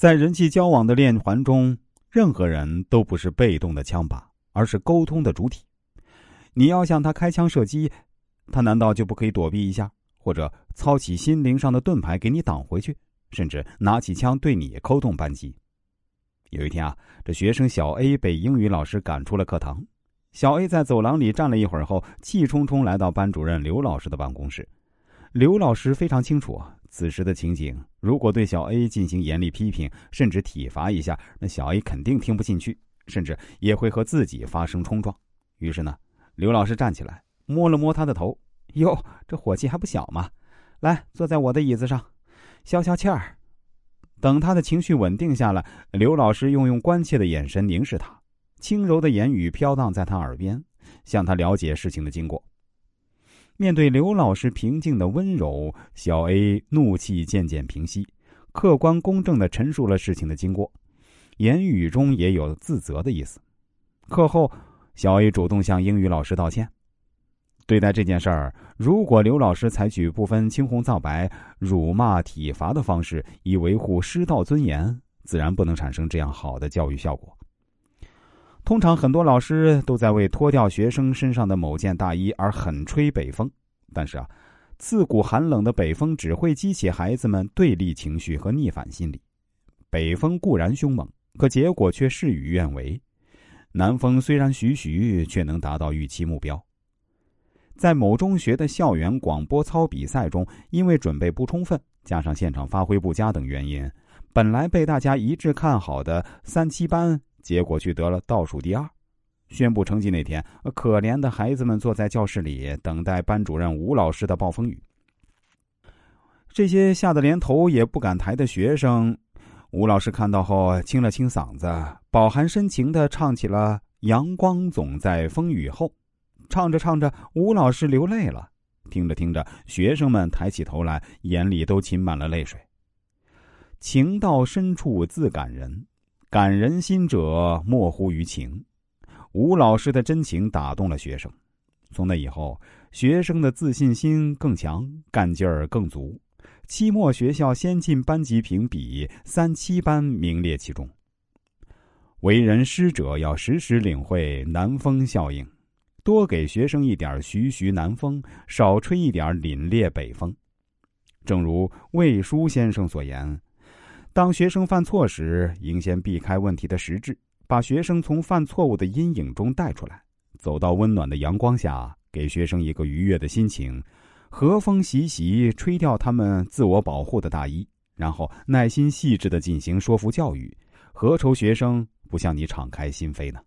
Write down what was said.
在人际交往的链环中，任何人都不是被动的枪靶，而是沟通的主体。你要向他开枪射击，他难道就不可以躲避一下，或者操起心灵上的盾牌给你挡回去，甚至拿起枪对你扣动扳机？有一天啊，这学生小 A 被英语老师赶出了课堂。小 A 在走廊里站了一会儿后，气冲冲来到班主任刘老师的办公室。刘老师非常清楚此时的情景，如果对小 A 进行严厉批评，甚至体罚一下，那小 A 肯定听不进去，甚至也会和自己发生冲撞。于是呢，刘老师站起来，摸了摸他的头：“哟，这火气还不小嘛！来，坐在我的椅子上，消消气儿。”等他的情绪稳定下来，刘老师又用关切的眼神凝视他，轻柔的言语飘荡在他耳边，向他了解事情的经过。面对刘老师平静的温柔，小 A 怒气渐渐平息，客观公正的陈述了事情的经过，言语中也有自责的意思。课后，小 A 主动向英语老师道歉。对待这件事儿，如果刘老师采取不分青红皂白、辱骂、体罚的方式，以维护师道尊严，自然不能产生这样好的教育效果。通常，很多老师都在为脱掉学生身上的某件大衣而狠吹北风，但是啊，刺骨寒冷的北风只会激起孩子们对立情绪和逆反心理。北风固然凶猛，可结果却事与愿违。南风虽然徐徐，却能达到预期目标。在某中学的校园广播操比赛中，因为准备不充分，加上现场发挥不佳等原因，本来被大家一致看好的三七班，结果却得了倒数第二。宣布成绩那天，可怜的孩子们坐在教室里等待班主任吴老师的暴风雨。这些吓得连头也不敢抬的学生，吴老师看到后清了清嗓子，饱含深情的唱起了《阳光总在风雨后》。唱着唱着，吴老师流泪了；听着听着，学生们抬起头来，眼里都噙满了泪水。情到深处自感人，感人心者莫乎于情。吴老师的真情打动了学生，从那以后，学生的自信心更强，干劲儿更足。期末学校先进班级评比，三七班名列其中。为人师者要时时领会南风效应。多给学生一点徐徐南风，少吹一点凛冽北风。正如魏书先生所言：“当学生犯错时，应先避开问题的实质，把学生从犯错误的阴影中带出来，走到温暖的阳光下，给学生一个愉悦的心情。和风习习，吹掉他们自我保护的大衣，然后耐心细致的进行说服教育。何愁学生不向你敞开心扉呢？”